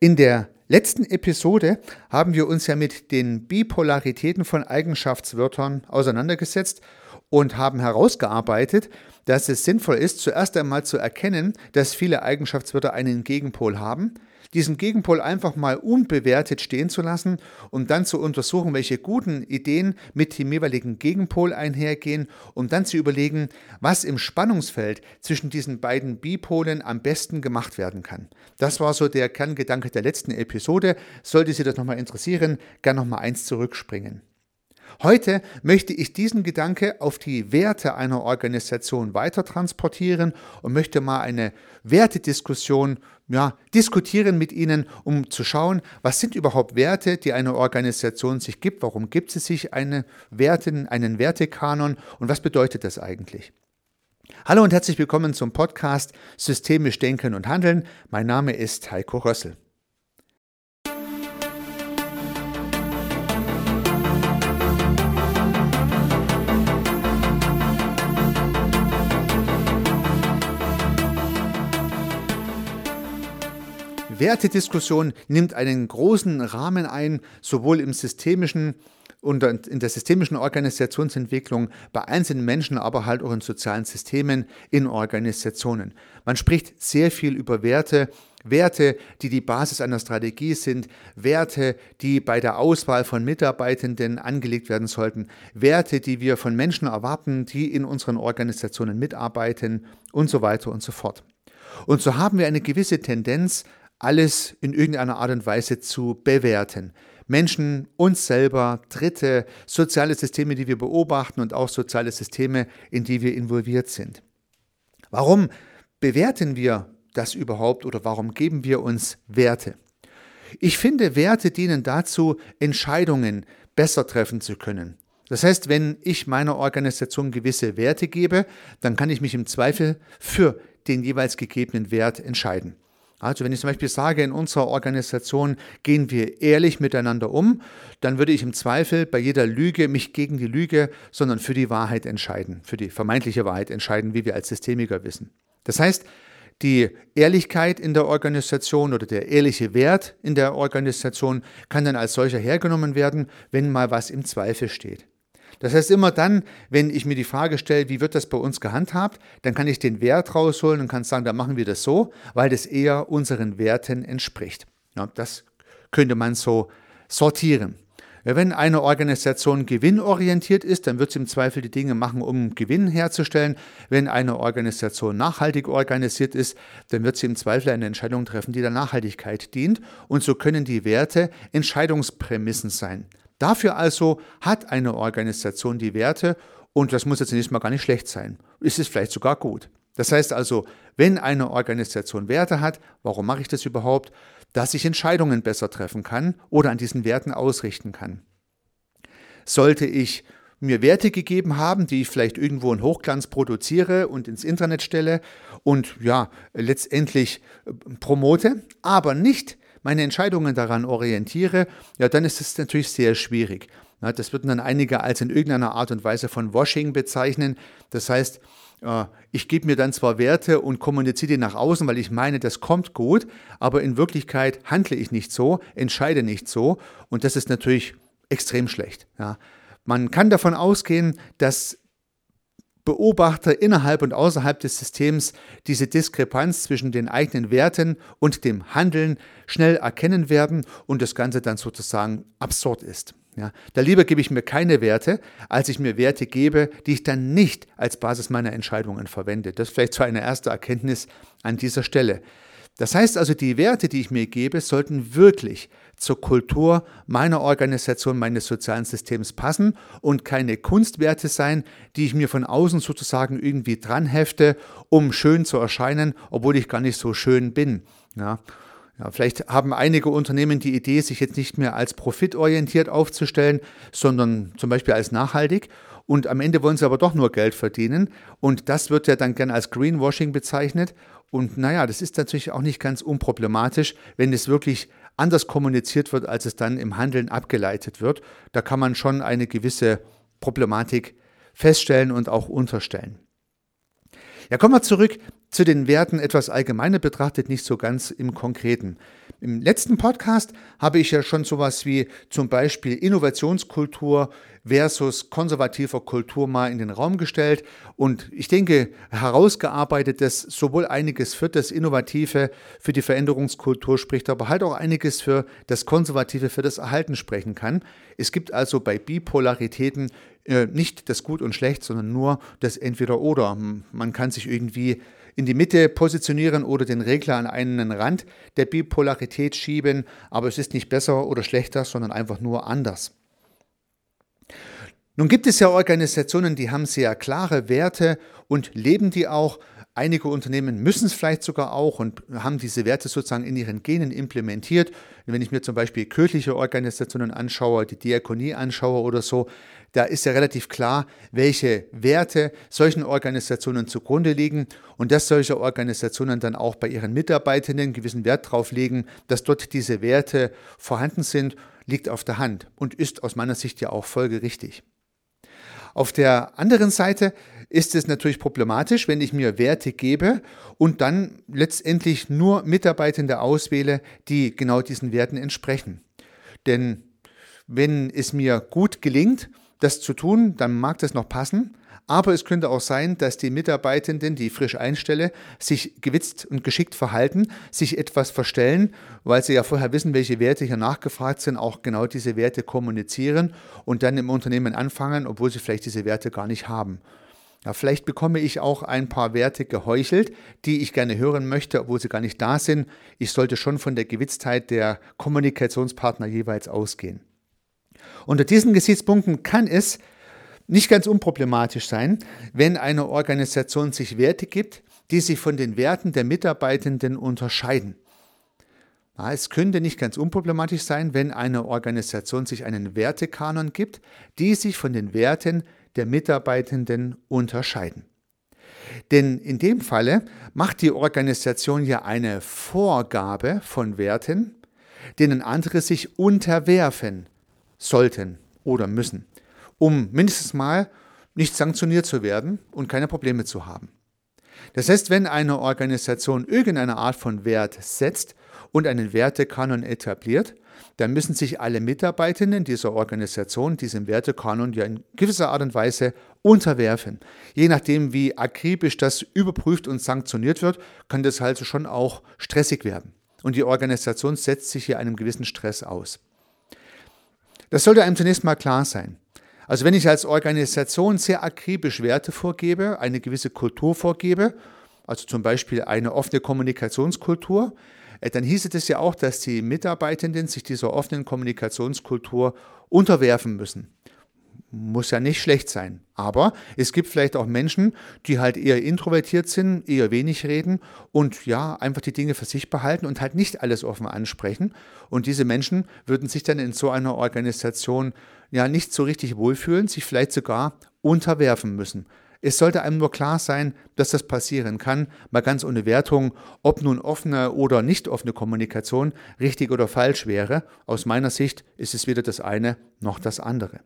In der letzten Episode haben wir uns ja mit den Bipolaritäten von Eigenschaftswörtern auseinandergesetzt und haben herausgearbeitet, dass es sinnvoll ist, zuerst einmal zu erkennen, dass viele Eigenschaftswörter einen Gegenpol haben, diesen Gegenpol einfach mal unbewertet stehen zu lassen und dann zu untersuchen, welche guten Ideen mit dem jeweiligen Gegenpol einhergehen, um dann zu überlegen, was im Spannungsfeld zwischen diesen beiden Bipolen am besten gemacht werden kann. Das war so der Kerngedanke der letzten Episode. Sollte Sie das nochmal interessieren, gerne nochmal eins zurückspringen. Heute möchte ich diesen Gedanke auf die Werte einer Organisation weiter transportieren und möchte mal eine Wertediskussion ja, diskutieren mit Ihnen, um zu schauen, was sind überhaupt Werte, die eine Organisation sich gibt, warum gibt sie sich eine Werte, einen Wertekanon und was bedeutet das eigentlich? Hallo und herzlich willkommen zum Podcast Systemisch Denken und Handeln. Mein Name ist Heiko Rössel. Wertediskussion nimmt einen großen Rahmen ein, sowohl im systemischen und in der systemischen Organisationsentwicklung bei einzelnen Menschen, aber halt auch in sozialen Systemen, in Organisationen. Man spricht sehr viel über Werte, Werte, die die Basis einer Strategie sind, Werte, die bei der Auswahl von Mitarbeitenden angelegt werden sollten, Werte, die wir von Menschen erwarten, die in unseren Organisationen mitarbeiten und so weiter und so fort. Und so haben wir eine gewisse Tendenz, alles in irgendeiner Art und Weise zu bewerten. Menschen, uns selber, Dritte, soziale Systeme, die wir beobachten und auch soziale Systeme, in die wir involviert sind. Warum bewerten wir das überhaupt oder warum geben wir uns Werte? Ich finde, Werte dienen dazu, Entscheidungen besser treffen zu können. Das heißt, wenn ich meiner Organisation gewisse Werte gebe, dann kann ich mich im Zweifel für den jeweils gegebenen Wert entscheiden. Also wenn ich zum Beispiel sage, in unserer Organisation gehen wir ehrlich miteinander um, dann würde ich im Zweifel bei jeder Lüge mich gegen die Lüge, sondern für die Wahrheit entscheiden, für die vermeintliche Wahrheit entscheiden, wie wir als Systemiker wissen. Das heißt, die Ehrlichkeit in der Organisation oder der ehrliche Wert in der Organisation kann dann als solcher hergenommen werden, wenn mal was im Zweifel steht. Das heißt, immer dann, wenn ich mir die Frage stelle, wie wird das bei uns gehandhabt, dann kann ich den Wert rausholen und kann sagen, da machen wir das so, weil das eher unseren Werten entspricht. Ja, das könnte man so sortieren. Wenn eine Organisation gewinnorientiert ist, dann wird sie im Zweifel die Dinge machen, um Gewinn herzustellen. Wenn eine Organisation nachhaltig organisiert ist, dann wird sie im Zweifel eine Entscheidung treffen, die der Nachhaltigkeit dient. Und so können die Werte Entscheidungsprämissen sein. Dafür also hat eine Organisation die Werte und das muss jetzt zunächst mal gar nicht schlecht sein. Ist es vielleicht sogar gut. Das heißt also, wenn eine Organisation Werte hat, warum mache ich das überhaupt? Dass ich Entscheidungen besser treffen kann oder an diesen Werten ausrichten kann. Sollte ich mir Werte gegeben haben, die ich vielleicht irgendwo in Hochglanz produziere und ins Internet stelle und ja, letztendlich äh, promote, aber nicht meine Entscheidungen daran orientiere, ja, dann ist es natürlich sehr schwierig. Das würden dann einige als in irgendeiner Art und Weise von Washing bezeichnen. Das heißt, äh, ich gebe mir dann zwar Werte und kommuniziere die nach außen, weil ich meine, das kommt gut, aber in Wirklichkeit handle ich nicht so, entscheide nicht so und das ist natürlich extrem schlecht. Ja. Man kann davon ausgehen, dass Beobachter innerhalb und außerhalb des Systems diese Diskrepanz zwischen den eigenen Werten und dem Handeln schnell erkennen werden und das Ganze dann sozusagen absurd ist. Ja, da lieber gebe ich mir keine Werte, als ich mir Werte gebe, die ich dann nicht als Basis meiner Entscheidungen verwende. Das ist vielleicht so eine erste Erkenntnis an dieser Stelle. Das heißt also, die Werte, die ich mir gebe, sollten wirklich zur Kultur meiner Organisation, meines sozialen Systems passen und keine Kunstwerte sein, die ich mir von außen sozusagen irgendwie dranhefte, um schön zu erscheinen, obwohl ich gar nicht so schön bin. Ja. Ja, vielleicht haben einige Unternehmen die Idee, sich jetzt nicht mehr als profitorientiert aufzustellen, sondern zum Beispiel als nachhaltig. Und am Ende wollen sie aber doch nur Geld verdienen. Und das wird ja dann gern als Greenwashing bezeichnet. Und naja, das ist natürlich auch nicht ganz unproblematisch, wenn es wirklich anders kommuniziert wird, als es dann im Handeln abgeleitet wird. Da kann man schon eine gewisse Problematik feststellen und auch unterstellen. Ja, kommen wir zurück zu den Werten etwas allgemeiner betrachtet, nicht so ganz im Konkreten. Im letzten Podcast habe ich ja schon sowas wie zum Beispiel Innovationskultur versus konservativer Kultur mal in den Raum gestellt und ich denke herausgearbeitet, dass sowohl einiges für das Innovative, für die Veränderungskultur spricht, aber halt auch einiges für das Konservative, für das Erhalten sprechen kann. Es gibt also bei Bipolaritäten äh, nicht das Gut und Schlecht, sondern nur das Entweder-Oder. Man kann sich irgendwie in die Mitte positionieren oder den Regler an einen Rand der Bipolarität schieben, aber es ist nicht besser oder schlechter, sondern einfach nur anders. Nun gibt es ja Organisationen, die haben sehr klare Werte und leben die auch. Einige Unternehmen müssen es vielleicht sogar auch und haben diese Werte sozusagen in ihren Genen implementiert. Wenn ich mir zum Beispiel kirchliche Organisationen anschaue, die Diakonie anschaue oder so, da ist ja relativ klar, welche Werte solchen Organisationen zugrunde liegen und dass solche Organisationen dann auch bei ihren Mitarbeitenden gewissen Wert drauf legen, dass dort diese Werte vorhanden sind, liegt auf der Hand und ist aus meiner Sicht ja auch folgerichtig. Auf der anderen Seite ist es natürlich problematisch, wenn ich mir Werte gebe und dann letztendlich nur Mitarbeitende auswähle, die genau diesen Werten entsprechen. Denn wenn es mir gut gelingt, das zu tun, dann mag das noch passen. Aber es könnte auch sein, dass die Mitarbeitenden, die ich frisch einstelle, sich gewitzt und geschickt verhalten, sich etwas verstellen, weil sie ja vorher wissen, welche Werte hier nachgefragt sind, auch genau diese Werte kommunizieren und dann im Unternehmen anfangen, obwohl sie vielleicht diese Werte gar nicht haben. Ja, vielleicht bekomme ich auch ein paar Werte geheuchelt, die ich gerne hören möchte, obwohl sie gar nicht da sind. Ich sollte schon von der Gewitztheit der Kommunikationspartner jeweils ausgehen. Unter diesen Gesichtspunkten kann es nicht ganz unproblematisch sein, wenn eine Organisation sich Werte gibt, die sich von den Werten der Mitarbeitenden unterscheiden. Es könnte nicht ganz unproblematisch sein, wenn eine Organisation sich einen Wertekanon gibt, die sich von den Werten der Mitarbeitenden unterscheiden. Denn in dem Falle macht die Organisation ja eine Vorgabe von Werten, denen andere sich unterwerfen sollten oder müssen um mindestens mal nicht sanktioniert zu werden und keine Probleme zu haben. Das heißt, wenn eine Organisation irgendeine Art von Wert setzt und einen Wertekanon etabliert, dann müssen sich alle Mitarbeitenden dieser Organisation diesem Wertekanon ja in gewisser Art und Weise unterwerfen. Je nachdem, wie akribisch das überprüft und sanktioniert wird, kann das also schon auch stressig werden. Und die Organisation setzt sich hier einem gewissen Stress aus. Das sollte einem zunächst mal klar sein. Also wenn ich als Organisation sehr akribisch Werte vorgebe, eine gewisse Kultur vorgebe, also zum Beispiel eine offene Kommunikationskultur, äh, dann hieße das ja auch, dass die Mitarbeitenden sich dieser offenen Kommunikationskultur unterwerfen müssen muss ja nicht schlecht sein. Aber es gibt vielleicht auch Menschen, die halt eher introvertiert sind, eher wenig reden und ja, einfach die Dinge für sich behalten und halt nicht alles offen ansprechen. Und diese Menschen würden sich dann in so einer Organisation ja nicht so richtig wohlfühlen, sich vielleicht sogar unterwerfen müssen. Es sollte einem nur klar sein, dass das passieren kann, mal ganz ohne Wertung, ob nun offene oder nicht offene Kommunikation richtig oder falsch wäre. Aus meiner Sicht ist es weder das eine noch das andere.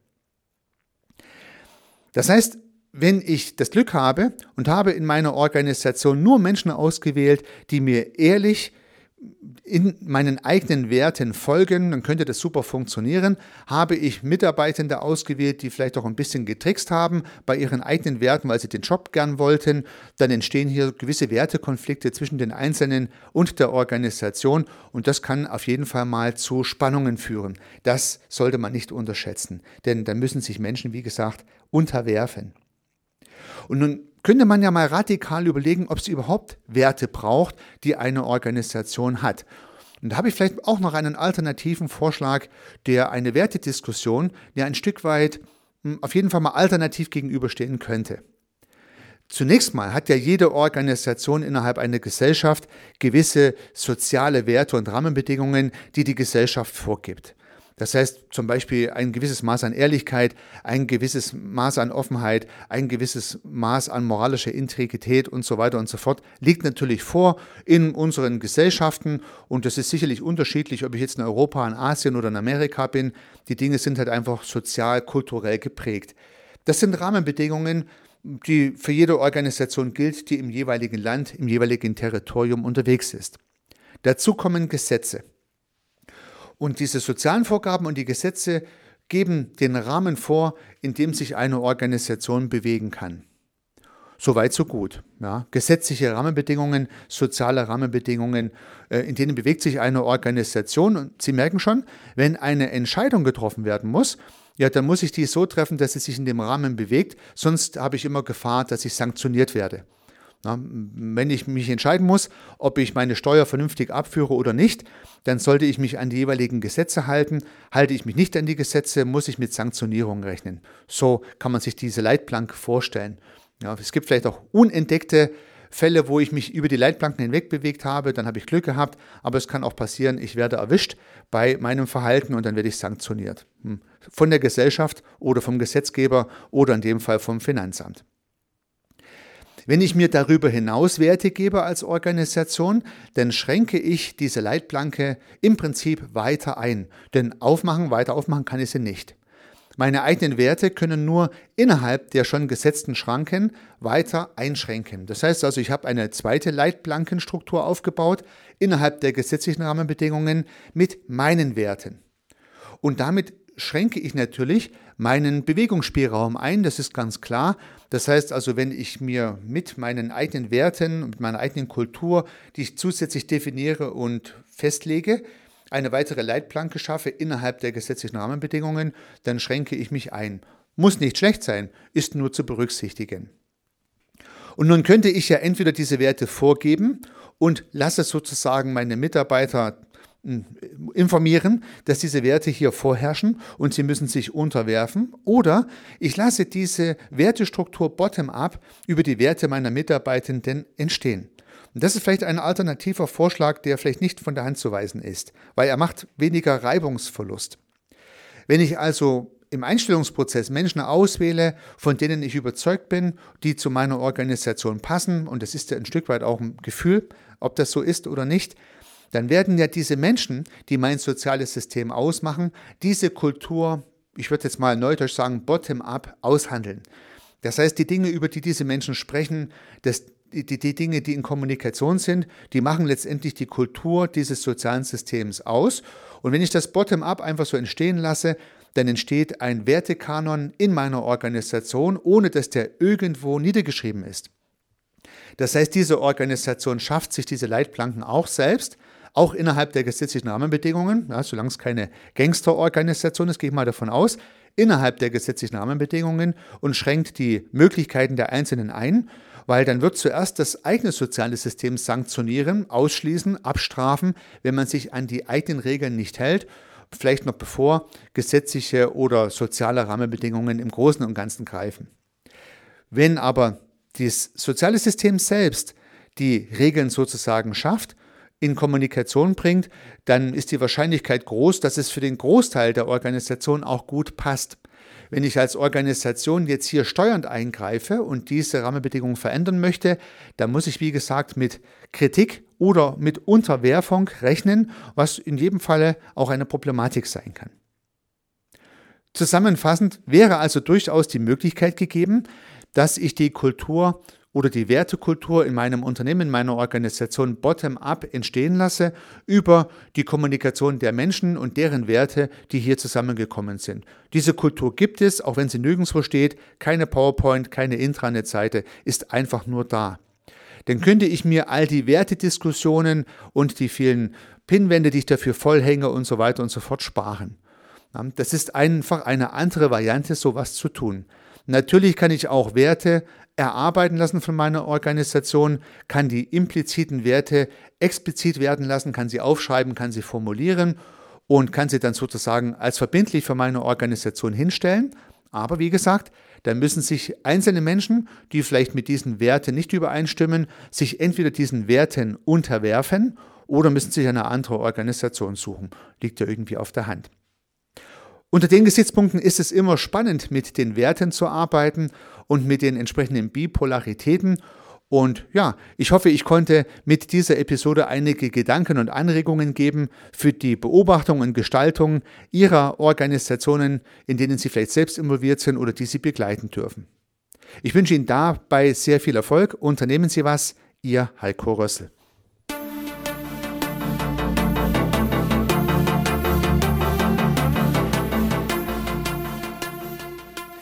Das heißt, wenn ich das Glück habe und habe in meiner Organisation nur Menschen ausgewählt, die mir ehrlich in meinen eigenen Werten folgen, dann könnte das super funktionieren. Habe ich Mitarbeitende ausgewählt, die vielleicht auch ein bisschen getrickst haben bei ihren eigenen Werten, weil sie den Job gern wollten, dann entstehen hier gewisse Wertekonflikte zwischen den Einzelnen und der Organisation und das kann auf jeden Fall mal zu Spannungen führen. Das sollte man nicht unterschätzen, denn dann müssen sich Menschen, wie gesagt, unterwerfen. Und nun könnte man ja mal radikal überlegen, ob es überhaupt Werte braucht, die eine Organisation hat. Und da habe ich vielleicht auch noch einen alternativen Vorschlag, der eine Wertediskussion ja ein Stück weit hm, auf jeden Fall mal alternativ gegenüberstehen könnte. Zunächst mal hat ja jede Organisation innerhalb einer Gesellschaft gewisse soziale Werte und Rahmenbedingungen, die die Gesellschaft vorgibt. Das heißt zum Beispiel ein gewisses Maß an Ehrlichkeit, ein gewisses Maß an Offenheit, ein gewisses Maß an moralischer Integrität und so weiter und so fort liegt natürlich vor in unseren Gesellschaften und das ist sicherlich unterschiedlich, ob ich jetzt in Europa, in Asien oder in Amerika bin. Die Dinge sind halt einfach sozial, kulturell geprägt. Das sind Rahmenbedingungen, die für jede Organisation gilt, die im jeweiligen Land, im jeweiligen Territorium unterwegs ist. Dazu kommen Gesetze. Und diese sozialen Vorgaben und die Gesetze geben den Rahmen vor, in dem sich eine Organisation bewegen kann. Soweit, so gut. Ja, gesetzliche Rahmenbedingungen, soziale Rahmenbedingungen, äh, in denen bewegt sich eine Organisation. Und Sie merken schon, wenn eine Entscheidung getroffen werden muss, ja, dann muss ich die so treffen, dass sie sich in dem Rahmen bewegt. Sonst habe ich immer Gefahr, dass ich sanktioniert werde. Na, wenn ich mich entscheiden muss, ob ich meine Steuer vernünftig abführe oder nicht, dann sollte ich mich an die jeweiligen Gesetze halten. Halte ich mich nicht an die Gesetze, muss ich mit Sanktionierung rechnen. So kann man sich diese Leitplanke vorstellen. Ja, es gibt vielleicht auch unentdeckte Fälle, wo ich mich über die Leitplanken hinweg bewegt habe, dann habe ich Glück gehabt, aber es kann auch passieren, ich werde erwischt bei meinem Verhalten und dann werde ich sanktioniert. Hm. Von der Gesellschaft oder vom Gesetzgeber oder in dem Fall vom Finanzamt. Wenn ich mir darüber hinaus Werte gebe als Organisation, dann schränke ich diese Leitplanke im Prinzip weiter ein. Denn aufmachen, weiter aufmachen kann ich sie nicht. Meine eigenen Werte können nur innerhalb der schon gesetzten Schranken weiter einschränken. Das heißt also, ich habe eine zweite Leitplankenstruktur aufgebaut innerhalb der gesetzlichen Rahmenbedingungen mit meinen Werten. Und damit schränke ich natürlich meinen Bewegungsspielraum ein, das ist ganz klar. Das heißt also, wenn ich mir mit meinen eigenen Werten, mit meiner eigenen Kultur, die ich zusätzlich definiere und festlege, eine weitere Leitplanke schaffe innerhalb der gesetzlichen Rahmenbedingungen, dann schränke ich mich ein. Muss nicht schlecht sein, ist nur zu berücksichtigen. Und nun könnte ich ja entweder diese Werte vorgeben und lasse sozusagen meine Mitarbeiter informieren, dass diese Werte hier vorherrschen und sie müssen sich unterwerfen. Oder ich lasse diese Wertestruktur bottom-up über die Werte meiner Mitarbeitenden entstehen. Und das ist vielleicht ein alternativer Vorschlag, der vielleicht nicht von der Hand zu weisen ist, weil er macht weniger Reibungsverlust. Wenn ich also im Einstellungsprozess Menschen auswähle, von denen ich überzeugt bin, die zu meiner Organisation passen, und das ist ja ein Stück weit auch ein Gefühl, ob das so ist oder nicht, dann werden ja diese Menschen, die mein soziales System ausmachen, diese Kultur, ich würde jetzt mal neudeutsch sagen, bottom-up aushandeln. Das heißt, die Dinge, über die diese Menschen sprechen, das, die, die Dinge, die in Kommunikation sind, die machen letztendlich die Kultur dieses sozialen Systems aus. Und wenn ich das Bottom-up einfach so entstehen lasse, dann entsteht ein Wertekanon in meiner Organisation, ohne dass der irgendwo niedergeschrieben ist. Das heißt, diese Organisation schafft sich diese Leitplanken auch selbst, auch innerhalb der gesetzlichen Rahmenbedingungen, ja, solange es keine Gangsterorganisation ist, gehe ich mal davon aus, innerhalb der gesetzlichen Rahmenbedingungen und schränkt die Möglichkeiten der Einzelnen ein weil dann wird zuerst das eigene soziale System sanktionieren, ausschließen, abstrafen, wenn man sich an die eigenen Regeln nicht hält, vielleicht noch bevor gesetzliche oder soziale Rahmenbedingungen im Großen und Ganzen greifen. Wenn aber das soziale System selbst die Regeln sozusagen schafft, in Kommunikation bringt, dann ist die Wahrscheinlichkeit groß, dass es für den Großteil der Organisation auch gut passt. Wenn ich als Organisation jetzt hier steuernd eingreife und diese Rahmenbedingungen verändern möchte, dann muss ich, wie gesagt, mit Kritik oder mit Unterwerfung rechnen, was in jedem Falle auch eine Problematik sein kann. Zusammenfassend wäre also durchaus die Möglichkeit gegeben, dass ich die Kultur oder die Wertekultur in meinem Unternehmen, in meiner Organisation bottom-up entstehen lasse über die Kommunikation der Menschen und deren Werte, die hier zusammengekommen sind. Diese Kultur gibt es, auch wenn sie nirgendwo steht, keine PowerPoint, keine Intranet-Seite, ist einfach nur da. Dann könnte ich mir all die Wertediskussionen und die vielen Pinwände, die ich dafür vollhänge und so weiter und so fort sparen. Das ist einfach eine andere Variante, sowas zu tun. Natürlich kann ich auch Werte erarbeiten lassen von meiner Organisation, kann die impliziten Werte explizit werden lassen, kann sie aufschreiben, kann sie formulieren und kann sie dann sozusagen als verbindlich für meine Organisation hinstellen. Aber wie gesagt, dann müssen sich einzelne Menschen, die vielleicht mit diesen Werten nicht übereinstimmen, sich entweder diesen Werten unterwerfen oder müssen sich eine andere Organisation suchen. Liegt ja irgendwie auf der Hand. Unter den Gesichtspunkten ist es immer spannend, mit den Werten zu arbeiten und mit den entsprechenden Bipolaritäten. Und ja, ich hoffe, ich konnte mit dieser Episode einige Gedanken und Anregungen geben für die Beobachtung und Gestaltung Ihrer Organisationen, in denen Sie vielleicht selbst involviert sind oder die Sie begleiten dürfen. Ich wünsche Ihnen dabei sehr viel Erfolg. Unternehmen Sie was. Ihr Heiko Rössel.